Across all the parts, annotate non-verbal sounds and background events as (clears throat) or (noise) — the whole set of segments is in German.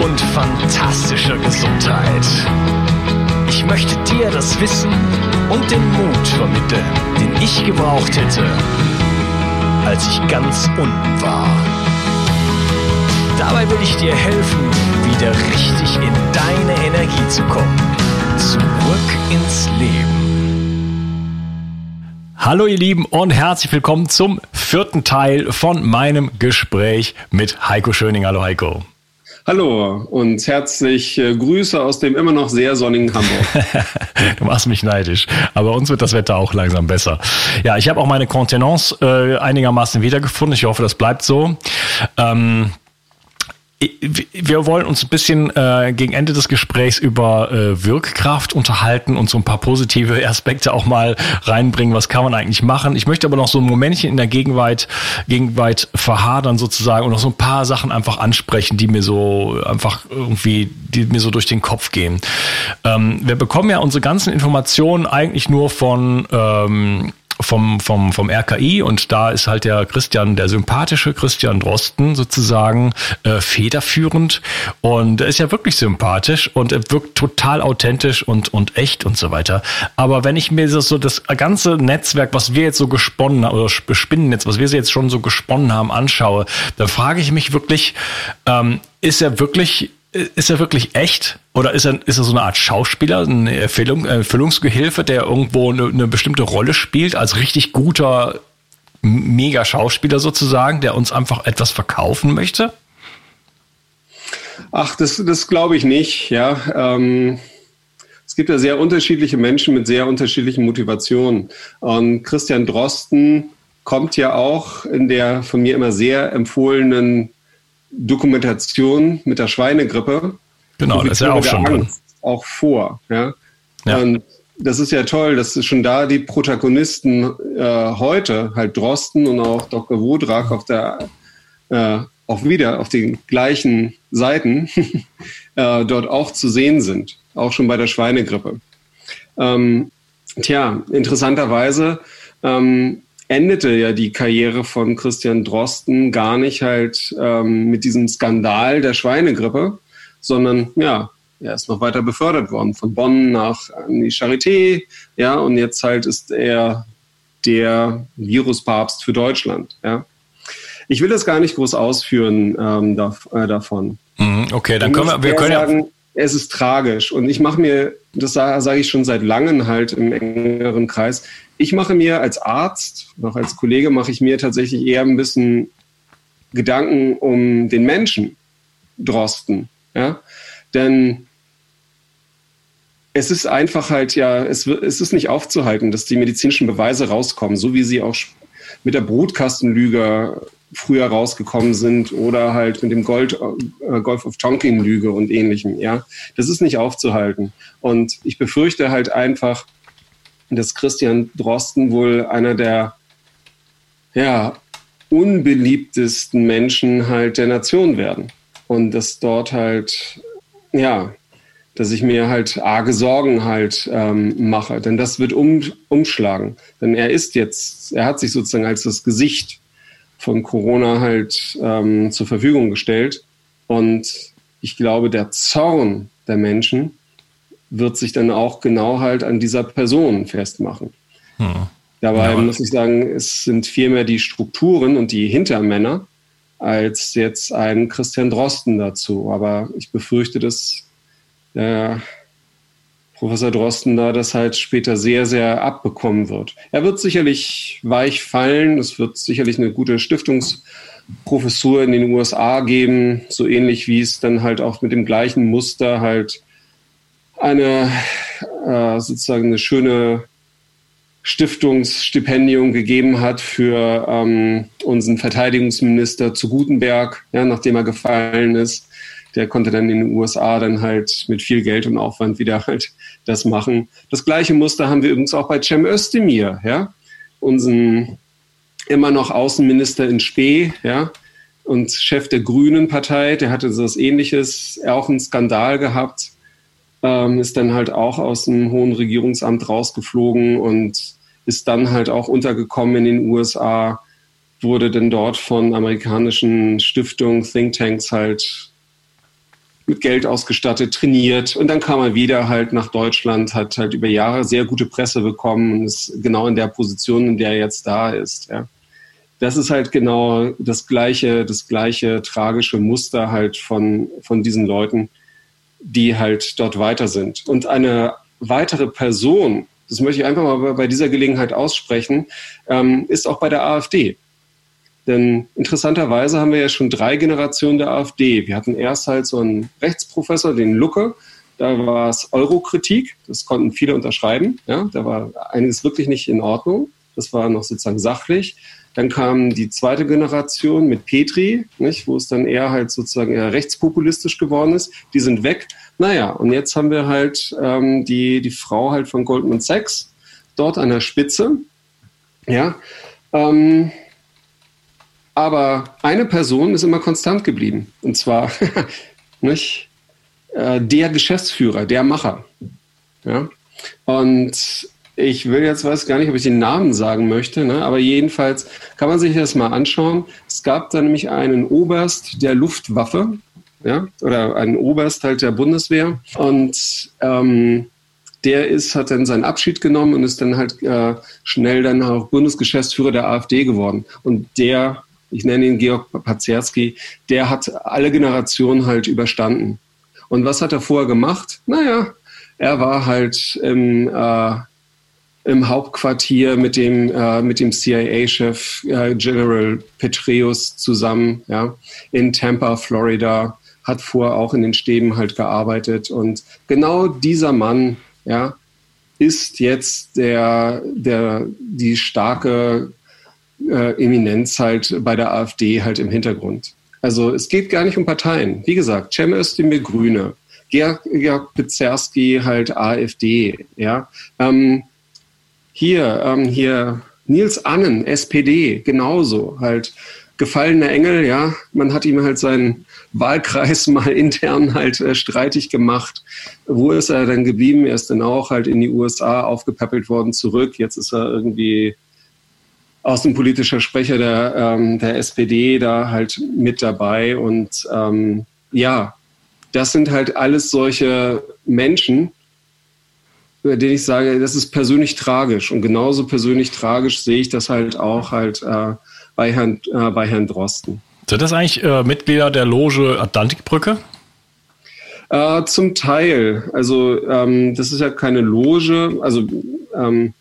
und fantastischer Gesundheit. Ich möchte dir das Wissen und den Mut vermitteln, den ich gebraucht hätte, als ich ganz unten war. Dabei will ich dir helfen, wieder richtig in deine Energie zu kommen. Zurück ins Leben. Hallo ihr Lieben und herzlich willkommen zum vierten Teil von meinem Gespräch mit Heiko Schöning. Hallo Heiko. Hallo und herzlich äh, Grüße aus dem immer noch sehr sonnigen Hamburg. (laughs) du machst mich neidisch, aber uns wird das Wetter auch langsam besser. Ja, ich habe auch meine Kontenance äh, einigermaßen wiedergefunden. Ich hoffe, das bleibt so. Ähm, wir wollen uns ein bisschen äh, gegen Ende des Gesprächs über äh, Wirkkraft unterhalten und so ein paar positive (laughs) Aspekte auch mal reinbringen. Was kann man eigentlich machen? Ich möchte aber noch so ein Momentchen in der Gegenwart, Gegenwart verhadern sozusagen und noch so ein paar Sachen einfach ansprechen, die mir so einfach irgendwie, die mir so durch den Kopf gehen. Ähm, wir bekommen ja unsere ganzen Informationen eigentlich nur von ähm, vom, vom, vom RKI und da ist halt der Christian, der sympathische Christian Drosten sozusagen äh, federführend und er ist ja wirklich sympathisch und er wirkt total authentisch und, und echt und so weiter. Aber wenn ich mir das so das ganze Netzwerk, was wir jetzt so gesponnen haben, oder Spinnennetz, was wir jetzt schon so gesponnen haben, anschaue, dann frage ich mich wirklich, ähm, ist er wirklich ist er wirklich echt? Oder ist er, ist er so eine Art Schauspieler, eine Erfüllung, Erfüllungsgehilfe, der irgendwo eine, eine bestimmte Rolle spielt, als richtig guter mega Schauspieler sozusagen, der uns einfach etwas verkaufen möchte? Ach, das, das glaube ich nicht, ja. Ähm, es gibt ja sehr unterschiedliche Menschen mit sehr unterschiedlichen Motivationen. Und Christian Drosten kommt ja auch in der von mir immer sehr empfohlenen Dokumentation mit der Schweinegrippe. Genau, das ist ja auch schon drin. Auch vor. Ja? ja? Und das ist ja toll, dass schon da die Protagonisten äh, heute, halt Drosten und auch Dr. Wodrak auf der äh, auch wieder auf den gleichen Seiten (laughs) äh, dort auch zu sehen sind, auch schon bei der Schweinegrippe. Ähm, tja, interessanterweise ähm, endete ja die Karriere von Christian Drosten gar nicht halt ähm, mit diesem Skandal der Schweinegrippe, sondern ja, er ist noch weiter befördert worden von Bonn nach an die Charité, ja, und jetzt halt ist er der Viruspapst für Deutschland, ja. Ich will das gar nicht groß ausführen ähm, da, äh, davon. Mhm, okay, dann können wir, wir können sagen, ja es ist tragisch und ich mache mir, das sage ich schon seit langem halt im engeren Kreis, ich mache mir als Arzt, noch als Kollege, mache ich mir tatsächlich eher ein bisschen Gedanken um den Menschen Drosten. Ja? Denn es ist einfach halt ja, es, es ist nicht aufzuhalten, dass die medizinischen Beweise rauskommen, so wie sie auch mit der Brutkastenlüge früher rausgekommen sind oder halt mit dem Gold, äh, Golf of Tonkin Lüge und ähnlichem. Ja, das ist nicht aufzuhalten. Und ich befürchte halt einfach, dass Christian Drosten wohl einer der ja, unbeliebtesten Menschen halt der Nation werden. Und dass dort halt, ja, dass ich mir halt arge Sorgen halt ähm, mache. Denn das wird um, umschlagen. Denn er ist jetzt, er hat sich sozusagen als das Gesicht von Corona halt ähm, zur Verfügung gestellt. Und ich glaube, der Zorn der Menschen wird sich dann auch genau halt an dieser Person festmachen. Hm. Dabei ja. muss ich sagen, es sind vielmehr die Strukturen und die Hintermänner als jetzt ein Christian Drosten dazu. Aber ich befürchte, dass der Professor Drosten da das halt später sehr, sehr abbekommen wird. Er wird sicherlich weich fallen. Es wird sicherlich eine gute Stiftungsprofessur in den USA geben, so ähnlich wie es dann halt auch mit dem gleichen Muster halt eine äh, sozusagen eine schöne Stiftungsstipendium gegeben hat für ähm, unseren Verteidigungsminister zu Gutenberg, ja, nachdem er gefallen ist. Der konnte dann in den USA dann halt mit viel Geld und Aufwand wieder halt das machen. Das gleiche Muster haben wir übrigens auch bei Cem Özdemir, ja, unseren immer noch Außenminister in Spee, ja, und Chef der Grünen Partei, der hatte so was ähnliches, auch einen Skandal gehabt, ähm, ist dann halt auch aus dem hohen Regierungsamt rausgeflogen und ist dann halt auch untergekommen in den USA, wurde dann dort von amerikanischen Stiftungen, Thinktanks halt mit Geld ausgestattet, trainiert und dann kam er wieder halt nach Deutschland, hat halt über Jahre sehr gute Presse bekommen und ist genau in der Position, in der er jetzt da ist. Ja. Das ist halt genau das gleiche, das gleiche tragische Muster halt von, von diesen Leuten, die halt dort weiter sind. Und eine weitere Person, das möchte ich einfach mal bei dieser Gelegenheit aussprechen, ähm, ist auch bei der AfD. Denn interessanterweise haben wir ja schon drei Generationen der AfD. Wir hatten erst halt so einen Rechtsprofessor, den Lucke, da war es Eurokritik, das konnten viele unterschreiben. Ja, da war einiges wirklich nicht in Ordnung. Das war noch sozusagen sachlich. Dann kam die zweite Generation mit Petri, nicht, wo es dann eher halt sozusagen eher rechtspopulistisch geworden ist. Die sind weg. Naja, und jetzt haben wir halt ähm, die, die Frau halt von Goldman Sachs dort an der Spitze. Ja. Ähm, aber eine Person ist immer konstant geblieben. Und zwar (laughs) nicht, äh, der Geschäftsführer, der Macher. Ja. Und ich will jetzt weiß gar nicht, ob ich den Namen sagen möchte, ne? aber jedenfalls kann man sich das mal anschauen. Es gab da nämlich einen Oberst der Luftwaffe, ja, oder einen Oberst halt der Bundeswehr und ähm, der ist, hat dann seinen Abschied genommen und ist dann halt äh, schnell dann auch Bundesgeschäftsführer der AfD geworden. Und der, ich nenne ihn Georg Pazerski, der hat alle Generationen halt überstanden. Und was hat er vorher gemacht? Naja, er war halt im äh, im Hauptquartier mit dem, äh, dem CIA-Chef äh, General Petraeus zusammen, ja, in Tampa, Florida, hat vorher auch in den Stäben halt gearbeitet. Und genau dieser Mann, ja, ist jetzt der, der, die starke äh, Eminenz halt bei der AfD halt im Hintergrund. Also es geht gar nicht um Parteien. Wie gesagt, Cem Özdemir Grüne, Georg, Georg Bezerski halt AfD, ja. Ähm, hier, ähm, hier Nils Annen, SPD, genauso, halt gefallener Engel, ja, man hat ihm halt seinen Wahlkreis (laughs) mal intern halt äh, streitig gemacht. Wo ist er dann geblieben? Er ist dann auch halt in die USA aufgepäppelt worden zurück. Jetzt ist er irgendwie außenpolitischer Sprecher der, ähm, der SPD da halt mit dabei. Und ähm, ja, das sind halt alles solche Menschen, bei denen ich sage, das ist persönlich tragisch. Und genauso persönlich tragisch sehe ich das halt auch halt äh, bei, Herrn, äh, bei Herrn Drosten. Sind das eigentlich äh, Mitglieder der Loge Atlantikbrücke? Äh, zum Teil. Also ähm, das ist ja keine Loge, also ähm,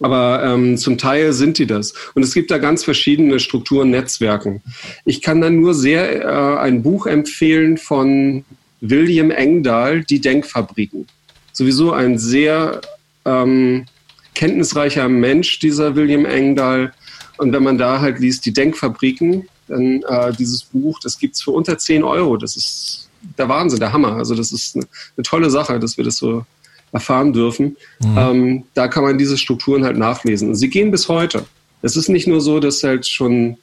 aber ähm, zum Teil sind die das. Und es gibt da ganz verschiedene Strukturen, Netzwerken. Ich kann dann nur sehr äh, ein Buch empfehlen von William Engdahl, Die Denkfabriken sowieso ein sehr ähm, kenntnisreicher Mensch, dieser William Engdahl. Und wenn man da halt liest, die Denkfabriken, dann äh, dieses Buch, das gibt es für unter 10 Euro. Das ist der Wahnsinn, der Hammer. Also das ist eine, eine tolle Sache, dass wir das so erfahren dürfen. Mhm. Ähm, da kann man diese Strukturen halt nachlesen. Und sie gehen bis heute. Es ist nicht nur so, dass halt schon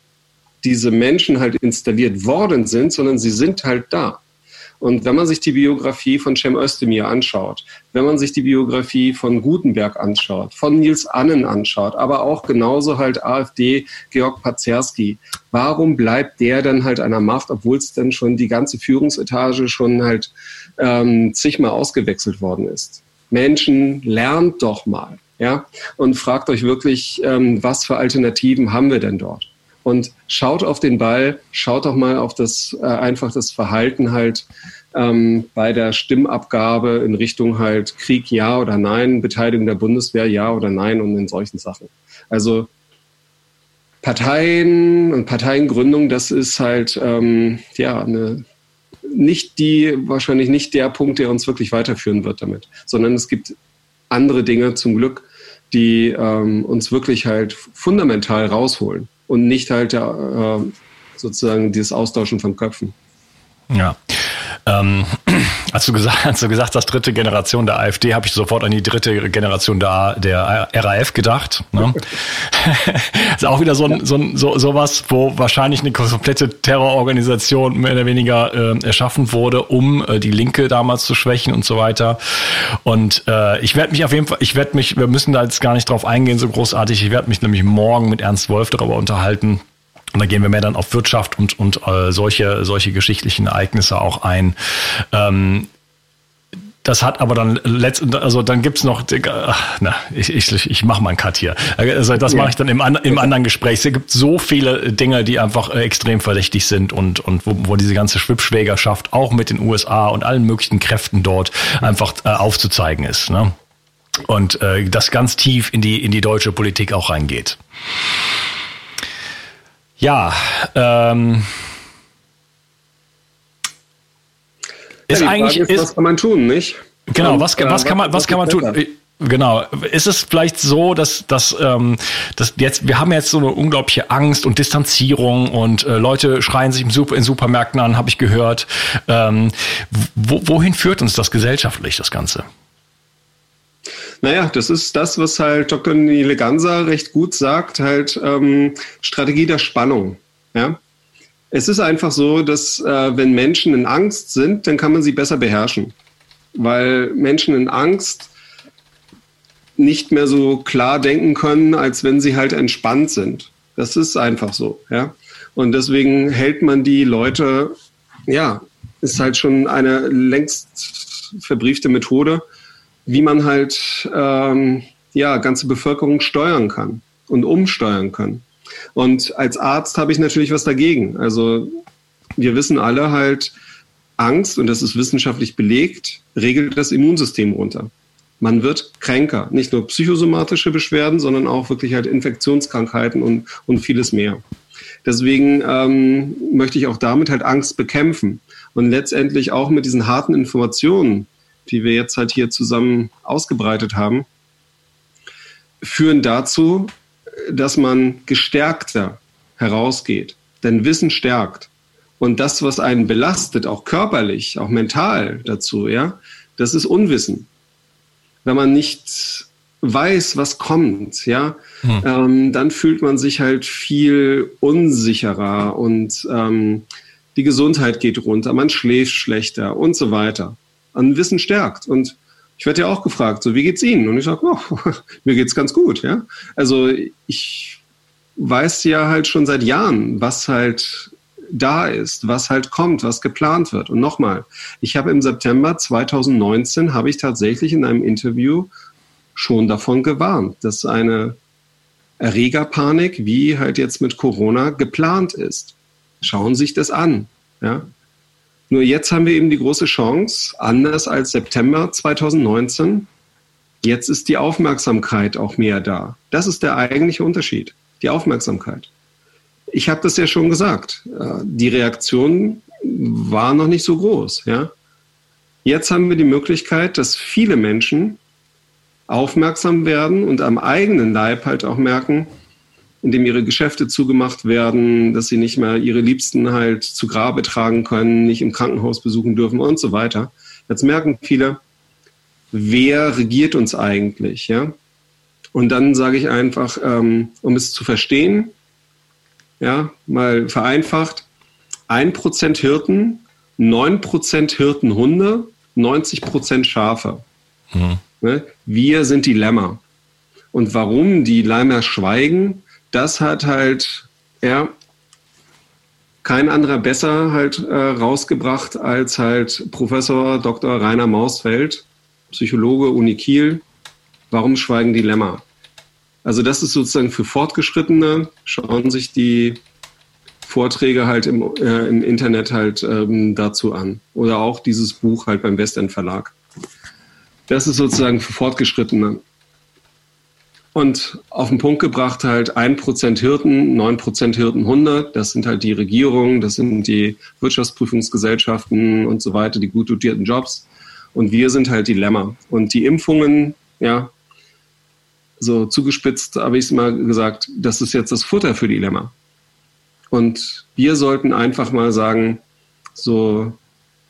diese Menschen halt installiert worden sind, sondern sie sind halt da. Und wenn man sich die Biografie von Cem Özdemir anschaut, wenn man sich die Biografie von Gutenberg anschaut, von Nils Annen anschaut, aber auch genauso halt AfD Georg Pazerski, warum bleibt der dann halt an der Macht, obwohl es dann schon die ganze Führungsetage schon halt ähm, zigmal ausgewechselt worden ist? Menschen, lernt doch mal, ja, und fragt euch wirklich, ähm, was für Alternativen haben wir denn dort? Und schaut auf den Ball, schaut doch mal auf das äh, einfach das Verhalten halt ähm, bei der Stimmabgabe in Richtung halt Krieg ja oder nein, Beteiligung der Bundeswehr ja oder nein und in solchen Sachen. Also Parteien und Parteiengründung, das ist halt ähm, ja eine nicht die, wahrscheinlich nicht der Punkt, der uns wirklich weiterführen wird damit, sondern es gibt andere Dinge zum Glück, die ähm, uns wirklich halt fundamental rausholen und nicht halt äh, sozusagen dieses Austauschen von Köpfen. Ja. Ähm, (clears throat) als, du gesagt, (laughs) als du gesagt hast, dritte Generation der AfD, habe ich sofort an die dritte Generation der, der RAF gedacht. Ne? (laughs) ist auch wieder so, ein, so, ein, so sowas, wo wahrscheinlich eine komplette Terrororganisation mehr oder weniger äh, erschaffen wurde, um äh, die Linke damals zu schwächen und so weiter. Und äh, ich werde mich auf jeden Fall, ich werde mich, wir müssen da jetzt gar nicht drauf eingehen, so großartig. Ich werde mich nämlich morgen mit Ernst Wolf darüber unterhalten und da gehen wir mehr dann auf Wirtschaft und, und äh, solche, solche geschichtlichen Ereignisse auch ein. Ähm, das hat aber dann letztend, also dann gibt's noch, ach, na, ich, ich, ich mache mal einen Cut hier. Also das mache ich dann im, im anderen Gespräch. Es gibt so viele Dinge, die einfach äh, extrem verdächtig sind und, und wo, wo diese ganze Schwippschwägerschaft auch mit den USA und allen möglichen Kräften dort einfach äh, aufzuzeigen ist. Ne? Und äh, das ganz tief in die, in die deutsche Politik auch reingeht. Ja, ähm, ist ja, eigentlich ist, ist, was kann man tun, nicht? Genau, Und, was, was, äh, kann man was, was kann man tun? Genau. Ist es vielleicht so, dass, dass, ähm, dass jetzt, wir haben jetzt so eine unglaubliche Angst und Distanzierung und äh, Leute schreien sich im Super, in Supermärkten an, habe ich gehört. Ähm, wo, wohin führt uns das gesellschaftlich, das Ganze? Naja, das ist das, was halt Dr. Nile Ganser recht gut sagt, halt ähm, Strategie der Spannung. Ja? Es ist einfach so, dass äh, wenn Menschen in Angst sind, dann kann man sie besser beherrschen. Weil Menschen in Angst nicht mehr so klar denken können, als wenn sie halt entspannt sind. Das ist einfach so, ja. Und deswegen hält man die Leute, ja, ist halt schon eine längst verbriefte Methode, wie man halt ähm, ja ganze Bevölkerung steuern kann und umsteuern kann. Und als Arzt habe ich natürlich was dagegen. Also wir wissen alle halt, Angst, und das ist wissenschaftlich belegt, regelt das Immunsystem runter. Man wird kränker. Nicht nur psychosomatische Beschwerden, sondern auch wirklich halt Infektionskrankheiten und, und vieles mehr. Deswegen ähm, möchte ich auch damit halt Angst bekämpfen. Und letztendlich auch mit diesen harten Informationen, die wir jetzt halt hier zusammen ausgebreitet haben, führen dazu, dass man gestärkter herausgeht. Denn Wissen stärkt. Und das, was einen belastet, auch körperlich, auch mental dazu, ja, das ist Unwissen. Wenn man nicht weiß, was kommt, ja, hm. ähm, dann fühlt man sich halt viel unsicherer und ähm, die Gesundheit geht runter, man schläft schlechter und so weiter an Wissen stärkt. Und ich werde ja auch gefragt, so wie geht's Ihnen? Und ich sage, oh, (laughs) mir geht's ganz gut, ja. Also ich weiß ja halt schon seit Jahren, was halt da ist, was halt kommt, was geplant wird. Und nochmal, ich habe im September 2019 habe ich tatsächlich in einem Interview schon davon gewarnt, dass eine Erregerpanik, wie halt jetzt mit Corona, geplant ist. Schauen Sie sich das an. Ja? Nur jetzt haben wir eben die große Chance, anders als September 2019, jetzt ist die Aufmerksamkeit auch mehr da. Das ist der eigentliche Unterschied, die Aufmerksamkeit. Ich habe das ja schon gesagt, äh, die Reaktion war noch nicht so groß. Ja? Jetzt haben wir die Möglichkeit, dass viele Menschen aufmerksam werden und am eigenen Leib halt auch merken, indem ihre Geschäfte zugemacht werden, dass sie nicht mehr ihre Liebsten halt zu Grabe tragen können, nicht im Krankenhaus besuchen dürfen und so weiter. Jetzt merken viele, wer regiert uns eigentlich, ja? Und dann sage ich einfach, ähm, um es zu verstehen, ja, mal vereinfacht, ein Prozent Hirten 9% Hirtenhunde, 90% Schafe. Mhm. Ne? Wir sind die Lämmer. Und warum die Lämmer schweigen, das hat halt ja, kein anderer besser halt äh, rausgebracht als halt Professor Dr. Rainer Mausfeld, Psychologe Uni Kiel. Warum schweigen die Lämmer? Also das ist sozusagen für Fortgeschrittene, schauen sich die Vorträge halt im, äh, im Internet halt ähm, dazu an. Oder auch dieses Buch halt beim Westend Verlag. Das ist sozusagen für Fortgeschrittene. Und auf den Punkt gebracht halt 1% Hirten, 9% Hirtenhunde. Das sind halt die Regierungen, das sind die Wirtschaftsprüfungsgesellschaften und so weiter, die gut dotierten Jobs. Und wir sind halt die Lämmer. Und die Impfungen, ja, so zugespitzt habe ich es mal gesagt, das ist jetzt das Futter für die Lämmer. Und wir sollten einfach mal sagen, so,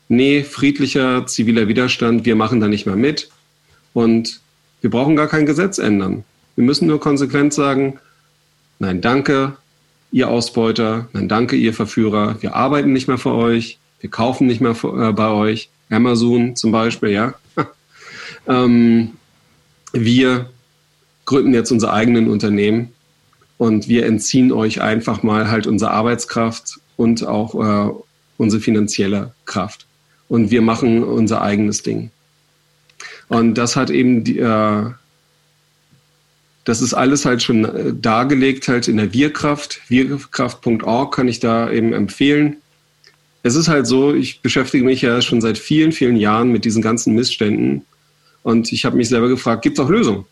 nee, friedlicher ziviler Widerstand, wir machen da nicht mehr mit. Und wir brauchen gar kein Gesetz ändern. Wir müssen nur konsequent sagen, nein, danke, ihr Ausbeuter, nein, danke, ihr Verführer, wir arbeiten nicht mehr für euch, wir kaufen nicht mehr für, äh, bei euch, Amazon zum Beispiel, ja. (laughs) ähm, wir gründen jetzt unsere eigenen Unternehmen und wir entziehen euch einfach mal halt unsere Arbeitskraft und auch äh, unsere finanzielle Kraft. Und wir machen unser eigenes Ding. Und das hat eben die, äh, das ist alles halt schon äh, dargelegt halt in der Wirkraft. Wirkraft.org kann ich da eben empfehlen. Es ist halt so, ich beschäftige mich ja schon seit vielen, vielen Jahren mit diesen ganzen Missständen. Und ich habe mich selber gefragt, gibt es auch Lösungen?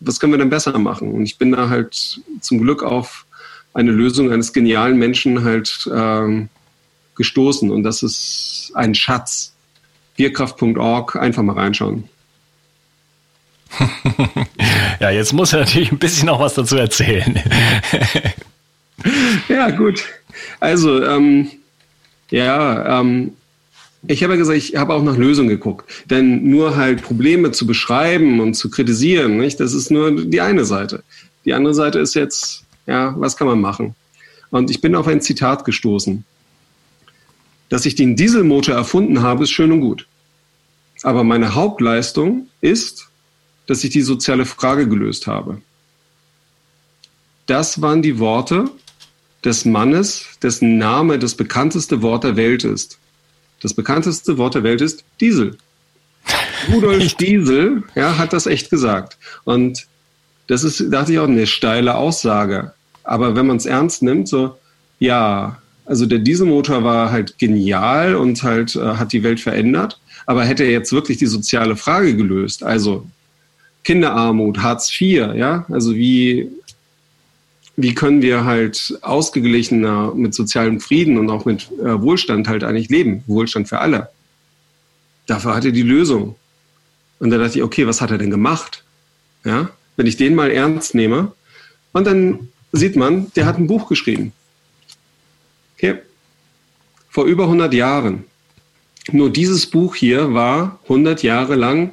was können wir denn besser machen? Und ich bin da halt zum Glück auf eine Lösung eines genialen Menschen halt ähm, gestoßen. Und das ist ein Schatz. Bierkraft.org, einfach mal reinschauen. (laughs) ja, jetzt muss er natürlich ein bisschen noch was dazu erzählen. (laughs) ja, gut. Also, ähm, ja, ähm, ich habe ja gesagt, ich habe auch nach Lösungen geguckt. Denn nur halt Probleme zu beschreiben und zu kritisieren, nicht, das ist nur die eine Seite. Die andere Seite ist jetzt, ja, was kann man machen? Und ich bin auf ein Zitat gestoßen. Dass ich den Dieselmotor erfunden habe, ist schön und gut. Aber meine Hauptleistung ist, dass ich die soziale Frage gelöst habe. Das waren die Worte des Mannes, dessen Name das bekannteste Wort der Welt ist. Das bekannteste Wort der Welt ist Diesel. (laughs) Rudolf Diesel ja, hat das echt gesagt. Und das ist, dachte ich auch, eine steile Aussage. Aber wenn man es ernst nimmt, so, ja, also der Dieselmotor war halt genial und halt äh, hat die Welt verändert. Aber hätte er jetzt wirklich die soziale Frage gelöst, also Kinderarmut, Hartz IV, ja, also wie wie können wir halt ausgeglichener mit sozialem Frieden und auch mit äh, Wohlstand halt eigentlich leben? Wohlstand für alle. Dafür hat er die Lösung. Und da dachte ich, okay, was hat er denn gemacht? Ja, wenn ich den mal ernst nehme. Und dann sieht man, der hat ein Buch geschrieben. Okay. Vor über 100 Jahren. Nur dieses Buch hier war 100 Jahre lang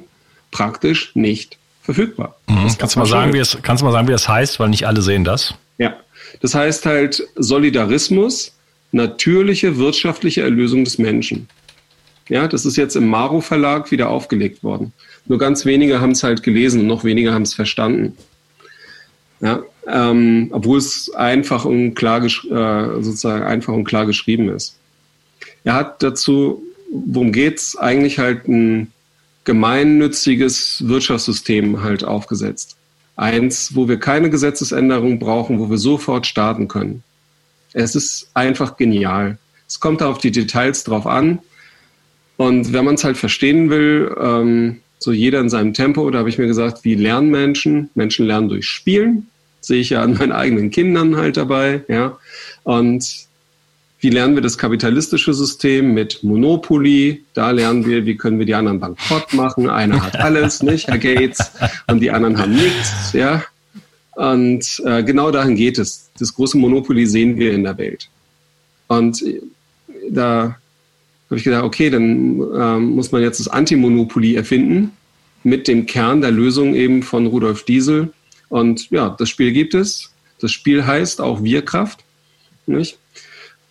praktisch nicht verfügbar. Mhm. Kannst, du mal sagen, wie es, kannst du mal sagen, wie das heißt, weil nicht alle sehen das? Ja, das heißt halt Solidarismus, natürliche wirtschaftliche Erlösung des Menschen. Ja, das ist jetzt im Maro Verlag wieder aufgelegt worden. Nur ganz wenige haben es halt gelesen und noch weniger haben es verstanden. Ja, ähm, obwohl es einfach und klar, äh, sozusagen einfach und klar geschrieben ist. Er hat dazu, worum geht's, eigentlich halt ein gemeinnütziges Wirtschaftssystem halt aufgesetzt. Eins, wo wir keine Gesetzesänderung brauchen, wo wir sofort starten können. Es ist einfach genial. Es kommt auf die Details drauf an. Und wenn man es halt verstehen will, ähm, so jeder in seinem Tempo, da habe ich mir gesagt, wie lernen Menschen? Menschen lernen durch Spielen. Sehe ich ja an meinen eigenen Kindern halt dabei, ja. Und wie lernen wir das kapitalistische System mit Monopoly? Da lernen wir, wie können wir die anderen bankrott machen. Einer hat alles, nicht, Herr Gates, und die anderen haben nichts, ja. Und äh, genau dahin geht es. Das große Monopoly sehen wir in der Welt. Und äh, da habe ich gedacht, okay, dann äh, muss man jetzt das Antimonopoly erfinden mit dem Kern der Lösung eben von Rudolf Diesel. Und ja, das Spiel gibt es. Das Spiel heißt auch Wirkraft. Nicht?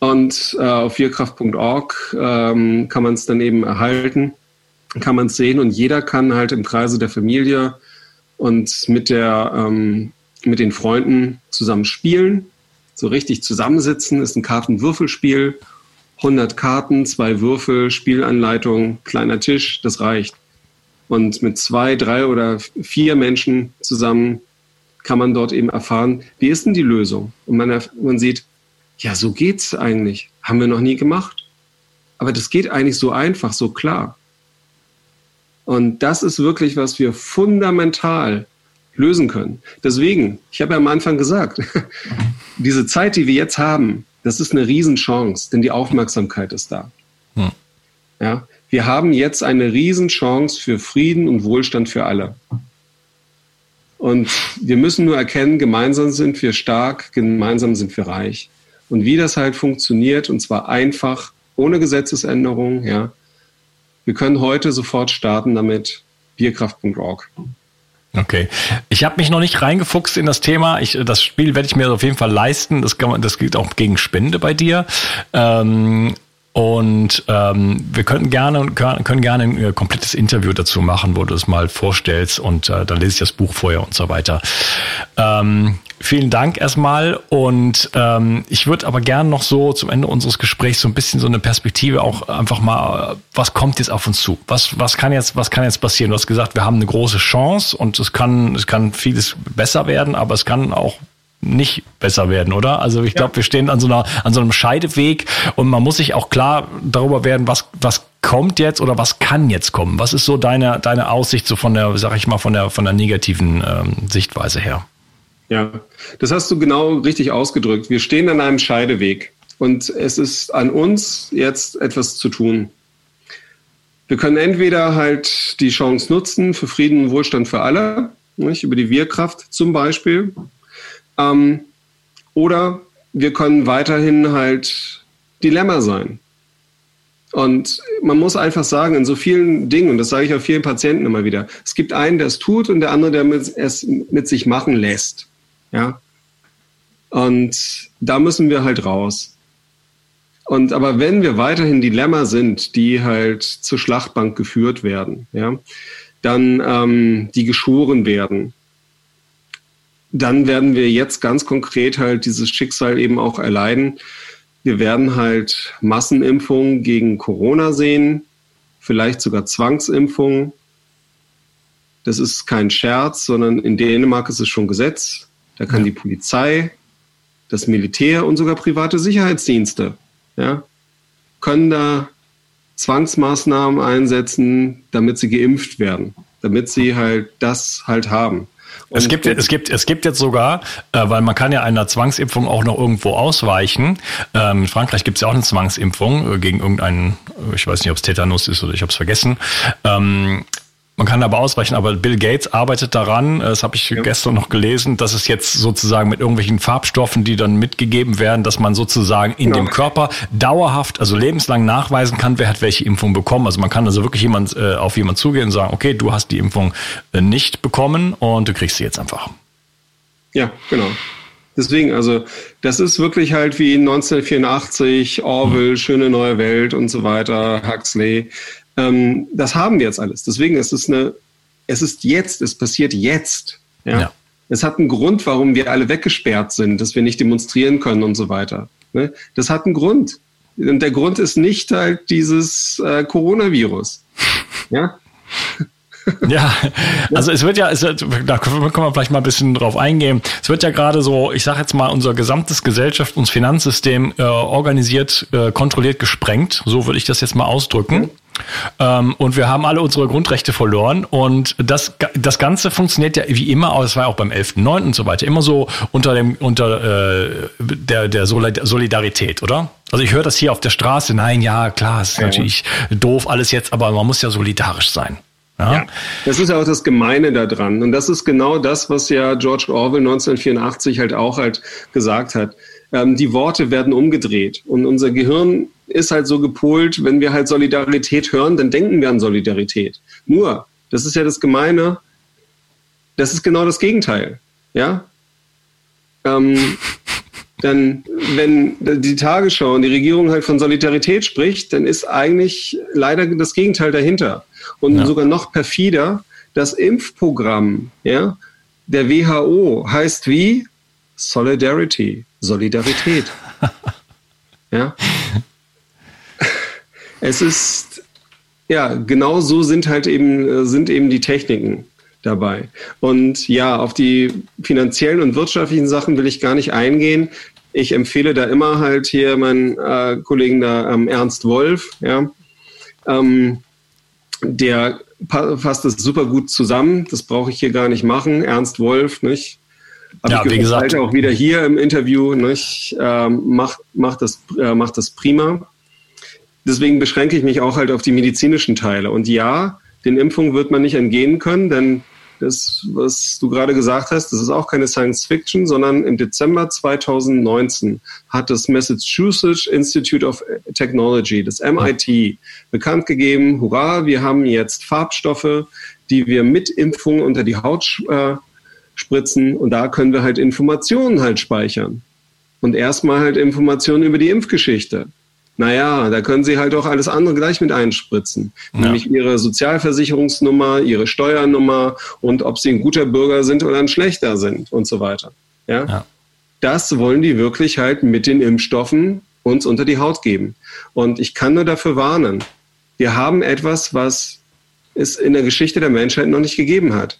Und äh, auf vierkraft.org ähm, kann man es dann eben erhalten, kann man es sehen und jeder kann halt im Kreise der Familie und mit, der, ähm, mit den Freunden zusammen spielen, so richtig zusammensitzen, ist ein Kartenwürfelspiel, 100 Karten, zwei Würfel, Spielanleitung, kleiner Tisch, das reicht. Und mit zwei, drei oder vier Menschen zusammen kann man dort eben erfahren, wie ist denn die Lösung? Und man, man sieht, ja, so geht's eigentlich. Haben wir noch nie gemacht. Aber das geht eigentlich so einfach, so klar. Und das ist wirklich, was wir fundamental lösen können. Deswegen, ich habe ja am Anfang gesagt, (laughs) diese Zeit, die wir jetzt haben, das ist eine Riesenchance, denn die Aufmerksamkeit ist da. Hm. Ja, wir haben jetzt eine Riesenchance für Frieden und Wohlstand für alle. Und wir müssen nur erkennen, gemeinsam sind wir stark, gemeinsam sind wir reich. Und wie das halt funktioniert, und zwar einfach, ohne Gesetzesänderung, ja. Wir können heute sofort starten damit, bierkraft.org. Okay. Ich habe mich noch nicht reingefuchst in das Thema. Ich, das Spiel werde ich mir auf jeden Fall leisten. Das, kann man, das gilt auch gegen Spende bei dir. Ähm, und ähm, wir könnten gerne können gerne ein äh, komplettes Interview dazu machen, wo du es mal vorstellst und äh, dann lese ich das Buch vorher und so weiter. Ähm, vielen Dank erstmal und ähm, ich würde aber gerne noch so zum Ende unseres Gesprächs so ein bisschen so eine Perspektive auch einfach mal, was kommt jetzt auf uns zu? Was was kann jetzt was kann jetzt passieren? Du hast gesagt, wir haben eine große Chance und es kann es kann vieles besser werden, aber es kann auch nicht besser werden, oder? Also ich glaube, wir stehen an so einer an so einem Scheideweg und man muss sich auch klar darüber werden, was was kommt jetzt oder was kann jetzt kommen. Was ist so deine deine Aussicht so von der, sag ich mal, von der von der negativen ähm, Sichtweise her? Ja, das hast du genau richtig ausgedrückt. Wir stehen an einem Scheideweg und es ist an uns jetzt etwas zu tun. Wir können entweder halt die Chance nutzen für Frieden und Wohlstand für alle, nicht, über die Wirkraft zum Beispiel, ähm, oder wir können weiterhin halt Dilemma sein. Und man muss einfach sagen, in so vielen Dingen, und das sage ich auch vielen Patienten immer wieder, es gibt einen, der es tut und der andere, der es mit sich machen lässt. Ja. Und da müssen wir halt raus. Und aber wenn wir weiterhin Dilemma sind, die halt zur Schlachtbank geführt werden, ja, dann ähm, die geschoren werden, dann werden wir jetzt ganz konkret halt dieses Schicksal eben auch erleiden. Wir werden halt Massenimpfungen gegen Corona sehen, vielleicht sogar Zwangsimpfungen. Das ist kein Scherz, sondern in Dänemark ist es schon Gesetz. Da kann die Polizei, das Militär und sogar private Sicherheitsdienste ja, können da Zwangsmaßnahmen einsetzen, damit sie geimpft werden, damit sie halt das halt haben. Und es gibt, es gibt, es gibt jetzt sogar, äh, weil man kann ja einer Zwangsimpfung auch noch irgendwo ausweichen. Ähm, in Frankreich gibt es ja auch eine Zwangsimpfung äh, gegen irgendeinen, ich weiß nicht, ob es Tetanus ist oder ich habe es vergessen. Ähm, man kann aber ausweichen, aber Bill Gates arbeitet daran, das habe ich ja. gestern noch gelesen, dass es jetzt sozusagen mit irgendwelchen Farbstoffen, die dann mitgegeben werden, dass man sozusagen in ja. dem Körper dauerhaft, also lebenslang nachweisen kann, wer hat welche Impfung bekommen. Also man kann also wirklich jemand äh, auf jemand zugehen und sagen, okay, du hast die Impfung äh, nicht bekommen und du kriegst sie jetzt einfach. Ja, genau. Deswegen, also das ist wirklich halt wie 1984, Orwell, hm. schöne neue Welt und so weiter, Huxley. Ähm, das haben wir jetzt alles. Deswegen ist es eine, es ist jetzt, es passiert jetzt. Ja? ja. Es hat einen Grund, warum wir alle weggesperrt sind, dass wir nicht demonstrieren können und so weiter. Ne? Das hat einen Grund. Und der Grund ist nicht halt dieses äh, Coronavirus. Ja. (laughs) Ja, also es wird ja, es wird, da können wir vielleicht mal ein bisschen drauf eingehen. Es wird ja gerade so, ich sage jetzt mal, unser gesamtes Gesellschaft, und Finanzsystem äh, organisiert, äh, kontrolliert, gesprengt. So würde ich das jetzt mal ausdrücken. Ähm, und wir haben alle unsere Grundrechte verloren. Und das, das Ganze funktioniert ja wie immer, aber es war auch beim 11.9. und so weiter, immer so unter dem, unter äh, der, der Solidarität, oder? Also ich höre das hier auf der Straße, nein, ja, klar, es ist ja. natürlich doof alles jetzt, aber man muss ja solidarisch sein. Ja. ja. das ist ja auch das Gemeine daran. Und das ist genau das, was ja George Orwell 1984 halt auch halt gesagt hat. Ähm, die Worte werden umgedreht und unser Gehirn ist halt so gepolt, wenn wir halt Solidarität hören, dann denken wir an Solidarität. Nur, das ist ja das Gemeine, das ist genau das Gegenteil. Ja? Ähm, (laughs) dann, wenn die Tagesschau und die Regierung halt von Solidarität spricht, dann ist eigentlich leider das Gegenteil dahinter. Und ja. sogar noch perfider, das Impfprogramm ja, der WHO heißt wie Solidarity, Solidarität. (laughs) ja. Es ist, ja, genau so sind halt eben, sind eben die Techniken dabei. Und ja, auf die finanziellen und wirtschaftlichen Sachen will ich gar nicht eingehen. Ich empfehle da immer halt hier meinen äh, Kollegen da ähm, Ernst Wolf, ja. Ähm, der fasst das super gut zusammen. Das brauche ich hier gar nicht machen. Ernst Wolf, nicht? Hab ja, wie gesagt. auch wieder hier im Interview, nicht? Ähm, macht, macht, das, äh, macht das prima. Deswegen beschränke ich mich auch halt auf die medizinischen Teile. Und ja, den Impfungen wird man nicht entgehen können, denn das, was du gerade gesagt hast, das ist auch keine Science Fiction, sondern im Dezember 2019 hat das Massachusetts Institute of Technology, das MIT, bekannt gegeben, hurra, wir haben jetzt Farbstoffe, die wir mit Impfung unter die Haut äh, spritzen und da können wir halt Informationen halt speichern. Und erstmal halt Informationen über die Impfgeschichte. Naja, da können Sie halt auch alles andere gleich mit einspritzen. Ja. Nämlich Ihre Sozialversicherungsnummer, Ihre Steuernummer und ob Sie ein guter Bürger sind oder ein schlechter sind und so weiter. Ja? ja. Das wollen die wirklich halt mit den Impfstoffen uns unter die Haut geben. Und ich kann nur dafür warnen. Wir haben etwas, was es in der Geschichte der Menschheit noch nicht gegeben hat.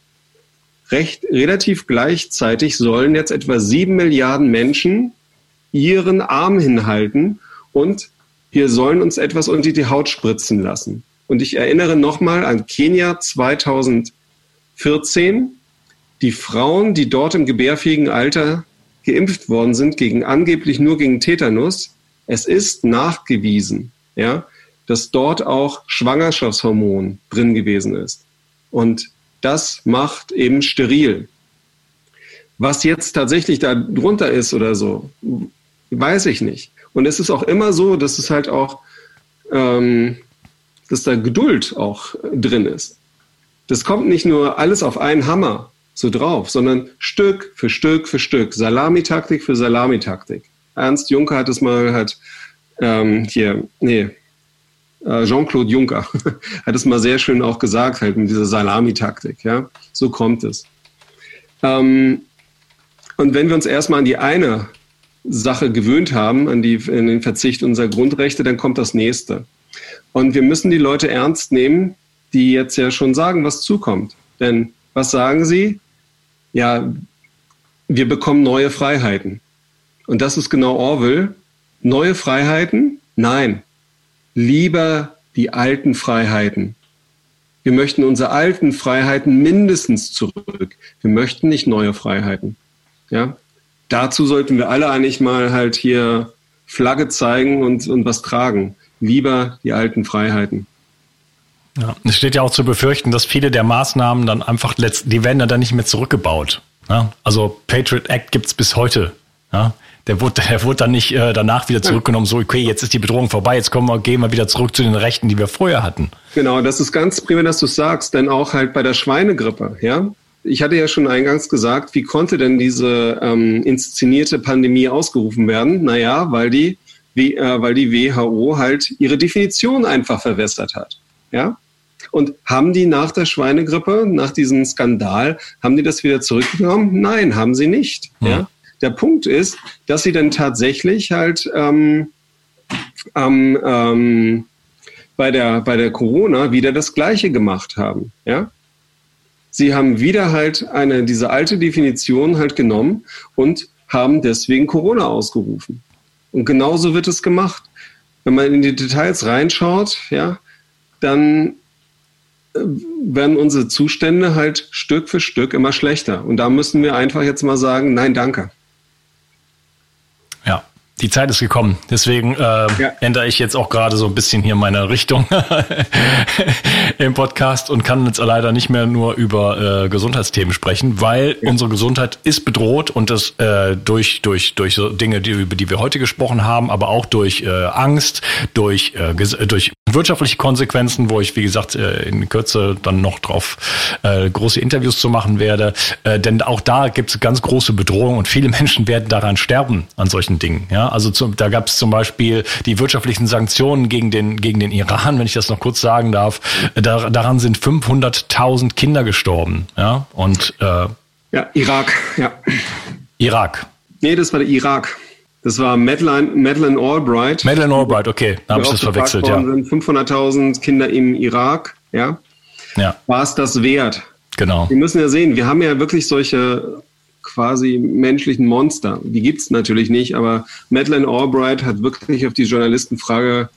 Recht, relativ gleichzeitig sollen jetzt etwa sieben Milliarden Menschen ihren Arm hinhalten und wir sollen uns etwas unter die Haut spritzen lassen. Und ich erinnere nochmal an Kenia 2014. Die Frauen, die dort im gebärfähigen Alter geimpft worden sind, gegen angeblich nur gegen Tetanus, es ist nachgewiesen, ja, dass dort auch Schwangerschaftshormon drin gewesen ist. Und das macht eben steril. Was jetzt tatsächlich da drunter ist oder so, weiß ich nicht. Und es ist auch immer so, dass es halt auch, ähm, dass da Geduld auch drin ist. Das kommt nicht nur alles auf einen Hammer so drauf, sondern Stück für Stück für Stück, Salamitaktik für Salamitaktik. Ernst Juncker hat es mal halt ähm, hier, nee, äh, Jean-Claude Juncker (laughs) hat es mal sehr schön auch gesagt, halt mit dieser Salamitaktik, ja. So kommt es. Ähm, und wenn wir uns erstmal an die eine Sache gewöhnt haben, an, die, an den Verzicht unserer Grundrechte, dann kommt das nächste. Und wir müssen die Leute ernst nehmen, die jetzt ja schon sagen, was zukommt. Denn was sagen sie? Ja, wir bekommen neue Freiheiten. Und das ist genau Orwell. Neue Freiheiten? Nein. Lieber die alten Freiheiten. Wir möchten unsere alten Freiheiten mindestens zurück. Wir möchten nicht neue Freiheiten. Ja? Dazu sollten wir alle eigentlich mal halt hier Flagge zeigen und, und was tragen. Lieber die alten Freiheiten. Ja, es steht ja auch zu befürchten, dass viele der Maßnahmen dann einfach, letzt, die werden dann nicht mehr zurückgebaut. Ja? Also Patriot Act gibt es bis heute. Ja? Der wurde, der wurde dann nicht äh, danach wieder zurückgenommen, so, okay, jetzt ist die Bedrohung vorbei, jetzt kommen wir, gehen wir wieder zurück zu den Rechten, die wir vorher hatten. Genau, das ist ganz prima, dass du sagst, denn auch halt bei der Schweinegrippe, ja, ich hatte ja schon eingangs gesagt, wie konnte denn diese ähm, inszenierte Pandemie ausgerufen werden? Naja, weil die, wie, äh, weil die WHO halt ihre Definition einfach verwässert hat. Ja? Und haben die nach der Schweinegrippe, nach diesem Skandal, haben die das wieder zurückgenommen? Nein, haben sie nicht. Ja. ja? Der Punkt ist, dass sie dann tatsächlich halt ähm, ähm, ähm, bei, der, bei der Corona wieder das Gleiche gemacht haben. Ja? Sie haben wieder halt eine, diese alte Definition halt genommen und haben deswegen Corona ausgerufen. Und genauso wird es gemacht. Wenn man in die Details reinschaut, ja, dann äh, werden unsere Zustände halt Stück für Stück immer schlechter. Und da müssen wir einfach jetzt mal sagen, nein, danke die Zeit ist gekommen. Deswegen äh, ja. ändere ich jetzt auch gerade so ein bisschen hier meine Richtung (laughs) im Podcast und kann jetzt leider nicht mehr nur über äh, Gesundheitsthemen sprechen, weil ja. unsere Gesundheit ist bedroht und das äh, durch durch durch so Dinge, die, über die wir heute gesprochen haben, aber auch durch äh, Angst, durch äh, durch wirtschaftliche Konsequenzen, wo ich, wie gesagt, äh, in Kürze dann noch drauf äh, große Interviews zu machen werde. Äh, denn auch da gibt es ganz große Bedrohungen und viele (laughs) Menschen werden daran sterben an solchen Dingen. Ja, also zum, da gab es zum Beispiel die wirtschaftlichen Sanktionen gegen den gegen den Iran, wenn ich das noch kurz sagen darf. Da, daran sind 500.000 Kinder gestorben. Ja, und äh, ja, Irak, ja. Irak. Nee, das war der Irak. Das war Madeleine, Madeleine Albright. Madeleine Albright, okay, da habe ich das verwechselt, ja. 500.000 Kinder im Irak, ja. Ja. War es das wert? Genau. Wir müssen ja sehen, wir haben ja wirklich solche quasi menschlichen Monster. Die gibt es natürlich nicht, aber Madeleine Albright hat wirklich auf die Journalistenfrage,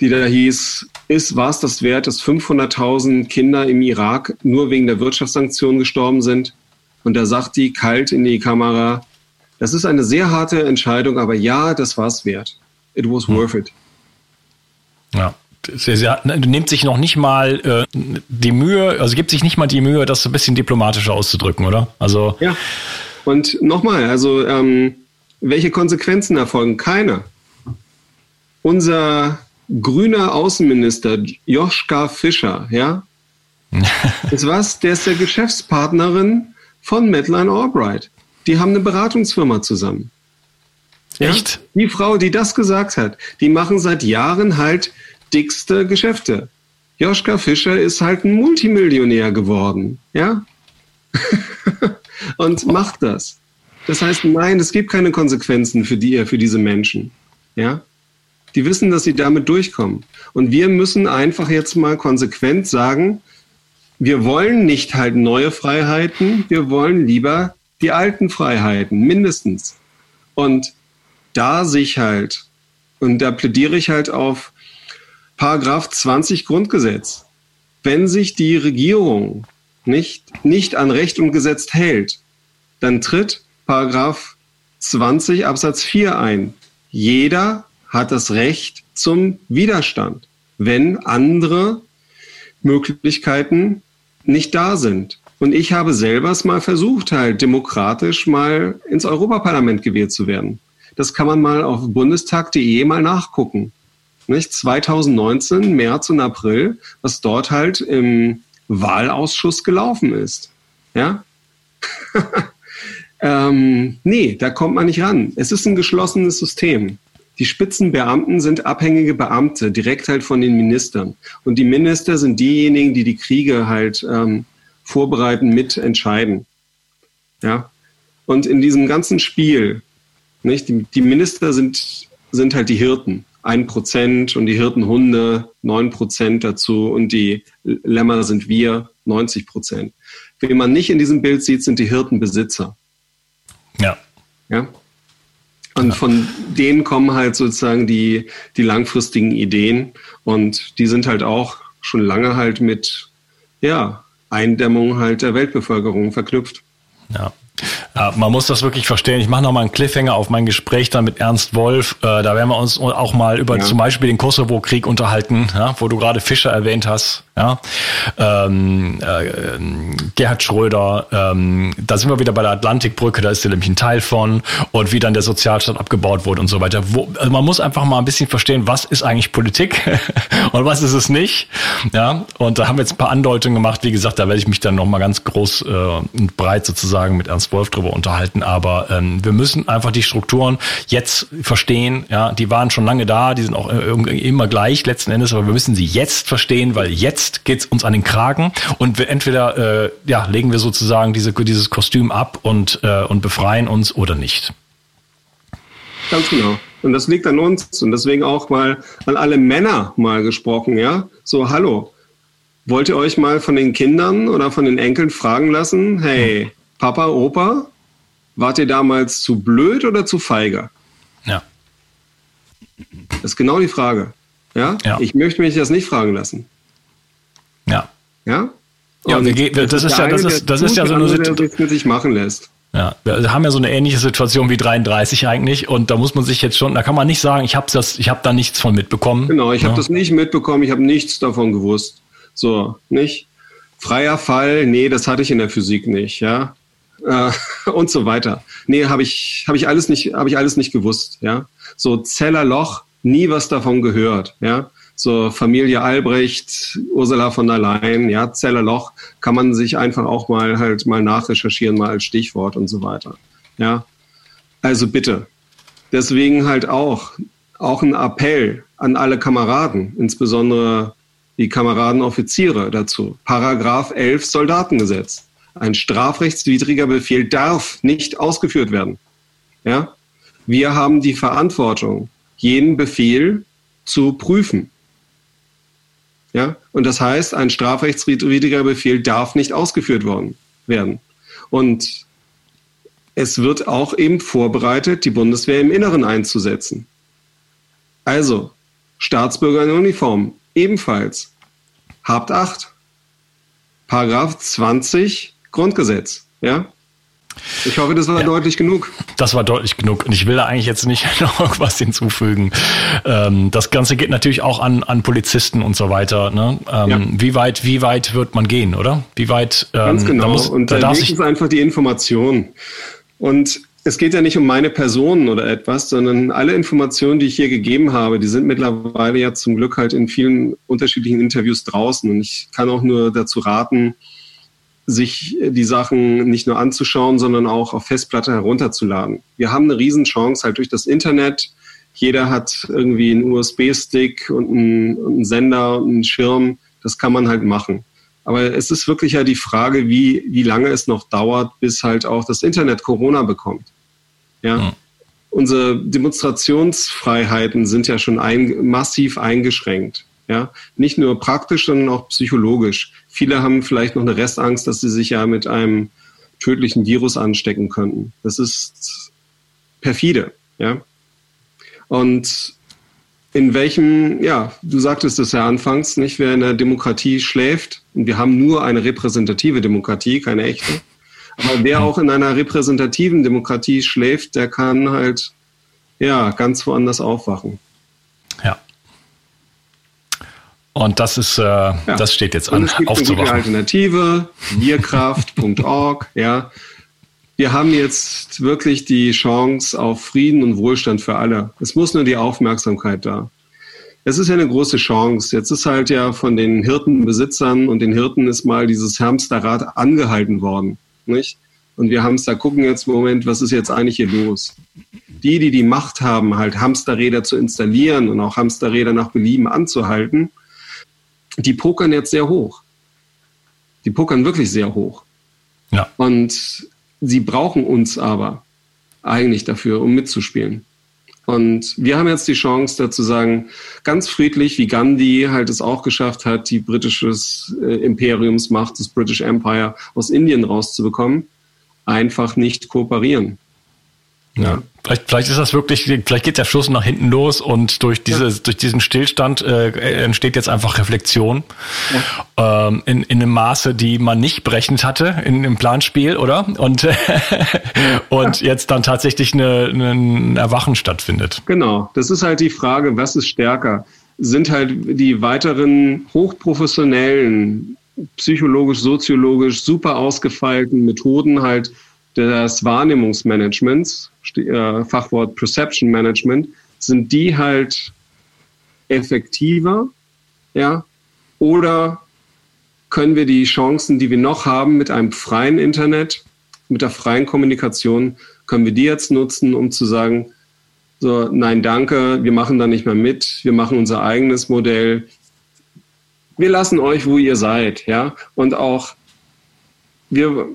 die da hieß, ist, war es das wert, dass 500.000 Kinder im Irak nur wegen der Wirtschaftssanktionen gestorben sind? Und da sagt die kalt in die Kamera, das ist eine sehr harte Entscheidung, aber ja, das war es wert. It was hm. worth it. Ja. Sie, sie nimmt sich noch nicht mal äh, die Mühe, also gibt sich nicht mal die Mühe, das ein bisschen diplomatischer auszudrücken, oder? Also ja. Und nochmal, also ähm, welche Konsequenzen erfolgen? Keine. Unser grüner Außenminister Joschka Fischer, ja, (laughs) ist was? Der ist der Geschäftspartnerin von Madeleine Albright. Die haben eine Beratungsfirma zusammen. Ja? Echt? Die Frau, die das gesagt hat, die machen seit Jahren halt dickste Geschäfte. Joschka Fischer ist halt ein Multimillionär geworden, ja? (laughs) Und macht das. Das heißt, nein, es gibt keine Konsequenzen für die, für diese Menschen, ja? Die wissen, dass sie damit durchkommen. Und wir müssen einfach jetzt mal konsequent sagen, wir wollen nicht halt neue Freiheiten, wir wollen lieber die alten Freiheiten, mindestens. Und da sich halt, und da plädiere ich halt auf Paragraph 20 Grundgesetz, wenn sich die Regierung nicht, nicht an Recht und Gesetz hält, dann tritt Paragraph 20 Absatz 4 ein. Jeder hat das Recht zum Widerstand, wenn andere Möglichkeiten nicht da sind. Und ich habe selber es mal versucht, halt demokratisch mal ins Europaparlament gewählt zu werden. Das kann man mal auf bundestag.de mal nachgucken. Nicht? 2019, März und April, was dort halt im Wahlausschuss gelaufen ist. Ja? (laughs) ähm, nee, da kommt man nicht ran. Es ist ein geschlossenes System. Die Spitzenbeamten sind abhängige Beamte, direkt halt von den Ministern. Und die Minister sind diejenigen, die die Kriege halt ähm, vorbereiten, mitentscheiden. Ja. Und in diesem ganzen Spiel, nicht, die, Minister sind, sind halt die Hirten. Ein Prozent und die Hirtenhunde neun Prozent dazu und die Lämmer sind wir 90 Prozent. Wen man nicht in diesem Bild sieht, sind die Hirtenbesitzer. Ja. Ja. Und von denen kommen halt sozusagen die, die langfristigen Ideen. Und die sind halt auch schon lange halt mit, ja, Eindämmung halt der Weltbevölkerung verknüpft. Ja. Ja, man muss das wirklich verstehen. Ich mache nochmal einen Cliffhanger auf mein Gespräch dann mit Ernst Wolf. Äh, da werden wir uns auch mal über ja. zum Beispiel den Kosovo-Krieg unterhalten, ja, wo du gerade Fischer erwähnt hast. Ja, ähm, äh, Gerhard Schröder, ähm, da sind wir wieder bei der Atlantikbrücke, da ist ja nämlich ein Teil von und wie dann der Sozialstaat abgebaut wurde und so weiter. Wo, also man muss einfach mal ein bisschen verstehen, was ist eigentlich Politik (laughs) und was ist es nicht. Ja, und da haben wir jetzt ein paar Andeutungen gemacht. Wie gesagt, da werde ich mich dann nochmal ganz groß äh, und breit sozusagen mit Ernst Wolf drüber unterhalten. Aber ähm, wir müssen einfach die Strukturen jetzt verstehen. Ja, die waren schon lange da, die sind auch äh, immer gleich letzten Endes, aber wir müssen sie jetzt verstehen, weil jetzt jetzt geht's uns an den Kragen und wir entweder äh, ja, legen wir sozusagen diese, dieses Kostüm ab und, äh, und befreien uns oder nicht. Ganz genau. Und das liegt an uns und deswegen auch mal an alle Männer mal gesprochen, ja. So, hallo. Wollt ihr euch mal von den Kindern oder von den Enkeln fragen lassen, hey, Papa, Opa, wart ihr damals zu blöd oder zu feige? Ja. Das ist genau die Frage. Ja? ja. Ich möchte mich das nicht fragen lassen. Ja. Ja? Wir, das, das ist ja, das ist, das ist ja so eine Situation, die sich machen lässt. Ja, wir haben ja so eine ähnliche Situation wie 33 eigentlich und da muss man sich jetzt schon, da kann man nicht sagen, ich habe das, ich habe da nichts von mitbekommen. Genau, ich ja. habe das nicht mitbekommen, ich habe nichts davon gewusst. So, nicht? Freier Fall, nee, das hatte ich in der Physik nicht, ja. Äh, (laughs) und so weiter. Nee, habe ich, habe ich alles nicht, habe ich alles nicht gewusst, ja. So Zellerloch, nie was davon gehört, ja. So Familie Albrecht, Ursula von der Leyen, ja, Zellerloch, kann man sich einfach auch mal halt mal nachrecherchieren, mal als Stichwort und so weiter. Ja. Also bitte. Deswegen halt auch, auch ein Appell an alle Kameraden, insbesondere die Kameradenoffiziere dazu. Paragraph 11 Soldatengesetz. Ein strafrechtswidriger Befehl darf nicht ausgeführt werden. Ja? Wir haben die Verantwortung, jeden Befehl zu prüfen. Ja? Und das heißt, ein strafrechtswidriger Befehl darf nicht ausgeführt worden werden. Und es wird auch eben vorbereitet, die Bundeswehr im Inneren einzusetzen. Also, Staatsbürger in Uniform, ebenfalls. Habt acht. Paragraph 20 Grundgesetz. Ja? Ich hoffe, das war ja, deutlich genug. Das war deutlich genug. Und ich will da eigentlich jetzt nicht (laughs) noch irgendwas hinzufügen. Ähm, das Ganze geht natürlich auch an, an Polizisten und so weiter. Ne? Ähm, ja. Wie weit, wie weit wird man gehen, oder? Wie weit? Ähm, Ganz genau. Muss, und da der Weg ist einfach die Information. Und es geht ja nicht um meine Person oder etwas, sondern alle Informationen, die ich hier gegeben habe, die sind mittlerweile ja zum Glück halt in vielen unterschiedlichen Interviews draußen. Und ich kann auch nur dazu raten, sich die Sachen nicht nur anzuschauen, sondern auch auf Festplatte herunterzuladen. Wir haben eine Riesenchance halt durch das Internet. Jeder hat irgendwie einen USB-Stick und einen, einen Sender und einen Schirm. Das kann man halt machen. Aber es ist wirklich ja die Frage, wie, wie lange es noch dauert, bis halt auch das Internet Corona bekommt. Ja. Mhm. Unsere Demonstrationsfreiheiten sind ja schon ein, massiv eingeschränkt. Ja, nicht nur praktisch, sondern auch psychologisch. Viele haben vielleicht noch eine Restangst, dass sie sich ja mit einem tödlichen Virus anstecken könnten. Das ist perfide, ja. Und in welchem, ja, du sagtest es ja anfangs, nicht, wer in der Demokratie schläft, und wir haben nur eine repräsentative Demokratie, keine echte, aber wer auch in einer repräsentativen Demokratie schläft, der kann halt ja ganz woanders aufwachen. Ja. Und das ist, äh, ja. das steht jetzt an. Und es gibt aufzuwachen. eine Alternative, wirkraft.org, ja. Wir haben jetzt wirklich die Chance auf Frieden und Wohlstand für alle. Es muss nur die Aufmerksamkeit da. Es ist ja eine große Chance. Jetzt ist halt ja von den Hirtenbesitzern und den Hirten ist mal dieses Hamsterrad angehalten worden. Nicht? Und wir Hamster gucken jetzt im Moment, was ist jetzt eigentlich hier los? Die, die die Macht haben, halt Hamsterräder zu installieren und auch Hamsterräder nach Belieben anzuhalten, die pokern jetzt sehr hoch. Die pokern wirklich sehr hoch. Ja. Und sie brauchen uns aber eigentlich dafür, um mitzuspielen. Und wir haben jetzt die Chance, dazu sagen, ganz friedlich, wie Gandhi halt es auch geschafft hat, die britisches äh, Imperiumsmacht, das British Empire aus Indien rauszubekommen, einfach nicht kooperieren. Ja. Vielleicht, vielleicht ist das wirklich, vielleicht geht der Fluss nach hinten los und durch dieses, ja. durch diesen Stillstand äh, entsteht jetzt einfach Reflexion ja. ähm, in, in einem Maße, die man nicht berechnet hatte in dem Planspiel, oder? Und (laughs) und jetzt dann tatsächlich eine, eine, ein Erwachen stattfindet. Genau. Das ist halt die Frage, was ist stärker? Sind halt die weiteren hochprofessionellen, psychologisch, soziologisch super ausgefeilten Methoden halt des Wahrnehmungsmanagements, äh, Fachwort Perception Management, sind die halt effektiver, ja, oder können wir die Chancen, die wir noch haben mit einem freien Internet, mit der freien Kommunikation, können wir die jetzt nutzen, um zu sagen, so, nein, danke, wir machen da nicht mehr mit, wir machen unser eigenes Modell, wir lassen euch, wo ihr seid, ja, und auch wir,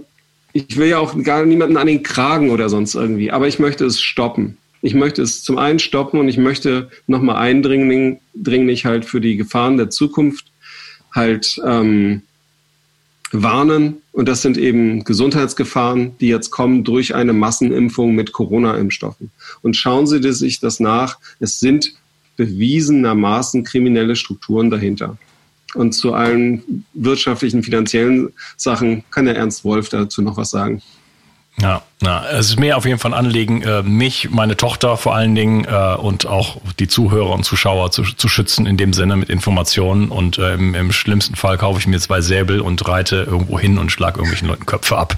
ich will ja auch gar niemanden an den Kragen oder sonst irgendwie, aber ich möchte es stoppen. Ich möchte es zum einen stoppen und ich möchte nochmal eindringlich halt für die Gefahren der Zukunft halt ähm, warnen. Und das sind eben Gesundheitsgefahren, die jetzt kommen durch eine Massenimpfung mit Corona-Impfstoffen. Und schauen Sie sich das nach. Es sind bewiesenermaßen kriminelle Strukturen dahinter. Und zu allen wirtschaftlichen, finanziellen Sachen kann der Ernst Wolf dazu noch was sagen. Ja, ja, es ist mir auf jeden Fall ein Anliegen, äh, mich, meine Tochter vor allen Dingen äh, und auch die Zuhörer und Zuschauer zu, zu schützen in dem Sinne mit Informationen. Und äh, im, im schlimmsten Fall kaufe ich mir zwei Säbel und reite irgendwo hin und schlage irgendwelchen Leuten Köpfe ab.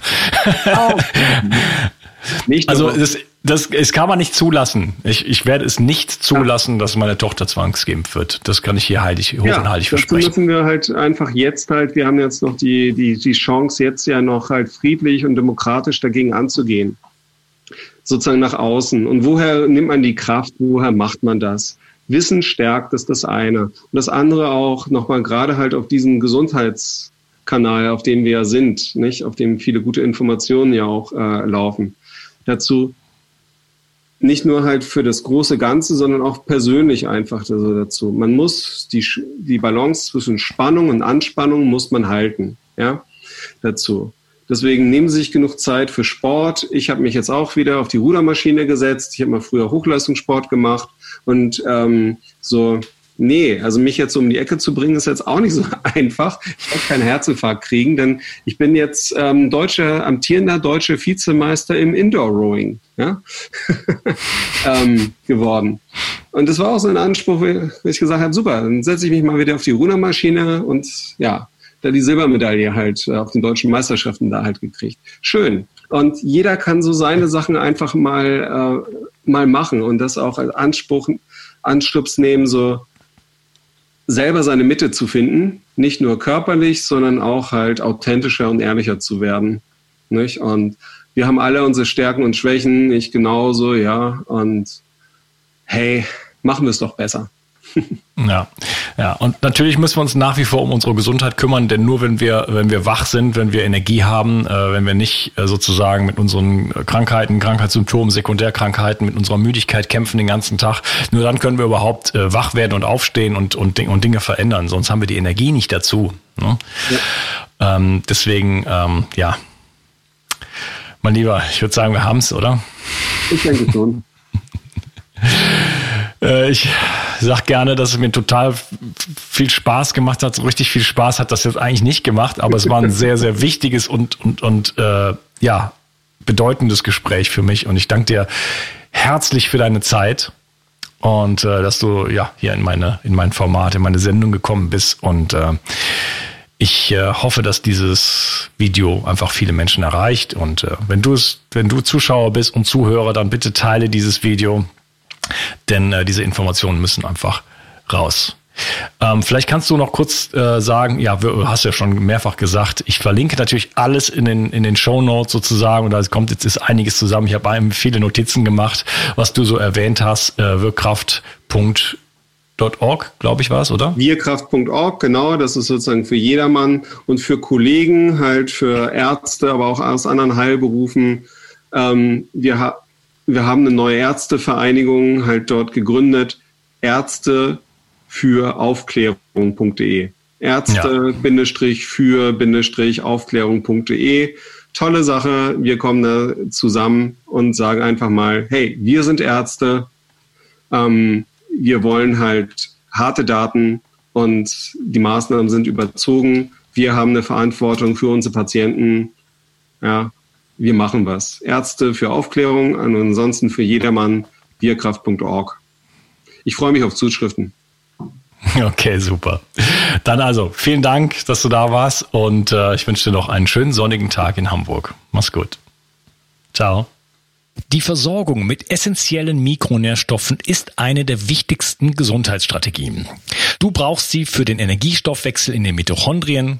Oh. (laughs) Nicht also es ist das, es kann man nicht zulassen. Ich, ich werde es nicht zulassen, dass meine Tochter zwangsgeimpft wird. Das kann ich hier heilig, hoch ja, und heilig versprechen. müssen wir halt einfach jetzt halt, wir haben jetzt noch die, die, die Chance, jetzt ja noch halt friedlich und demokratisch dagegen anzugehen. Sozusagen nach außen. Und woher nimmt man die Kraft? Woher macht man das? Wissen stärkt, ist das eine. Und das andere auch nochmal gerade halt auf diesen Gesundheitskanal, auf dem wir ja sind, nicht? Auf dem viele gute Informationen ja auch äh, laufen. Dazu nicht nur halt für das große Ganze, sondern auch persönlich einfach dazu. Man muss die, die Balance zwischen Spannung und Anspannung muss man halten, ja, dazu. Deswegen nehmen Sie sich genug Zeit für Sport. Ich habe mich jetzt auch wieder auf die Rudermaschine gesetzt. Ich habe mal früher Hochleistungssport gemacht und ähm, so Nee, also mich jetzt um die Ecke zu bringen, ist jetzt auch nicht so (laughs) einfach. Ich werde keinen Herzinfarkt kriegen, denn ich bin jetzt ähm, deutscher, amtierender deutscher Vizemeister im Indoor-Rowing ja? (laughs) ähm, geworden. Und das war auch so ein Anspruch, wo ich gesagt habe, super, dann setze ich mich mal wieder auf die Rudermaschine und ja, da die Silbermedaille halt äh, auf den deutschen Meisterschaften da halt gekriegt. Schön. Und jeder kann so seine Sachen einfach mal, äh, mal machen und das auch als Anspruch, Anstups nehmen, so selber seine Mitte zu finden, nicht nur körperlich, sondern auch halt authentischer und ehrlicher zu werden. Nicht? Und wir haben alle unsere Stärken und Schwächen, ich genauso, ja. Und hey, machen wir es doch besser. (laughs) Ja, ja. Und natürlich müssen wir uns nach wie vor um unsere Gesundheit kümmern, denn nur wenn wir, wenn wir wach sind, wenn wir Energie haben, äh, wenn wir nicht äh, sozusagen mit unseren Krankheiten, Krankheitssymptomen, Sekundärkrankheiten, mit unserer Müdigkeit kämpfen den ganzen Tag, nur dann können wir überhaupt äh, wach werden und aufstehen und, und, und Dinge verändern. Sonst haben wir die Energie nicht dazu. Ne? Ja. Ähm, deswegen, ähm, ja. Mein Lieber, ich würde sagen, wir haben es, oder? Ich denke schon. (laughs) Äh, ich sag gerne, dass es mir total viel Spaß gemacht hat. So richtig viel Spaß hat das jetzt eigentlich nicht gemacht, aber es war ein sehr, sehr wichtiges und, und, und äh, ja, bedeutendes Gespräch für mich. Und ich danke dir herzlich für deine Zeit und äh, dass du ja hier in meine in mein Format, in meine Sendung gekommen bist und äh, ich äh, hoffe, dass dieses Video einfach viele Menschen erreicht und äh, wenn du es wenn du Zuschauer bist und Zuhörer, dann bitte teile dieses Video, denn äh, diese Informationen müssen einfach raus. Ähm, vielleicht kannst du noch kurz äh, sagen, ja, du hast ja schon mehrfach gesagt, ich verlinke natürlich alles in den, in den Show Notes sozusagen und da kommt jetzt ist einiges zusammen. Ich habe viele Notizen gemacht, was du so erwähnt hast, äh, wirkkraft.org, glaube ich, war es, oder? Wirkraft.org, genau, das ist sozusagen für jedermann und für Kollegen, halt für Ärzte, aber auch aus anderen Heilberufen. Ähm, wir wir haben eine neue Ärztevereinigung halt dort gegründet, Ärzte für Aufklärung.de. Ärzte-für-aufklärung.de. Tolle Sache. Wir kommen da zusammen und sagen einfach mal, hey, wir sind Ärzte. Ähm, wir wollen halt harte Daten und die Maßnahmen sind überzogen. Wir haben eine Verantwortung für unsere Patienten. Ja, wir machen was. Ärzte für Aufklärung und ansonsten für jedermann bierkraft.org. Ich freue mich auf Zuschriften. (laughs) Okay, super. Dann also, vielen Dank, dass du da warst und äh, ich wünsche dir noch einen schönen sonnigen Tag in Hamburg. Mach's gut. Ciao. Die Versorgung mit essentiellen Mikronährstoffen ist eine der wichtigsten Gesundheitsstrategien. Du brauchst sie für den Energiestoffwechsel in den Mitochondrien,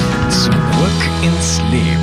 Zurück ins Leben.